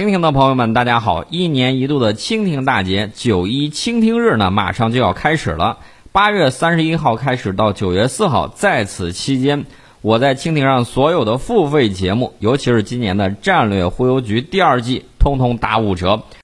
蜻蜓的朋友们大家好。一年一度的蜻蜓大节九一蜻蜓日呢马上就要开始了。八月三十一号开始到九月四号在此期间我在蜻蜓上所有的付费节目尤其是今年的战略忽悠局第二季通通打五折。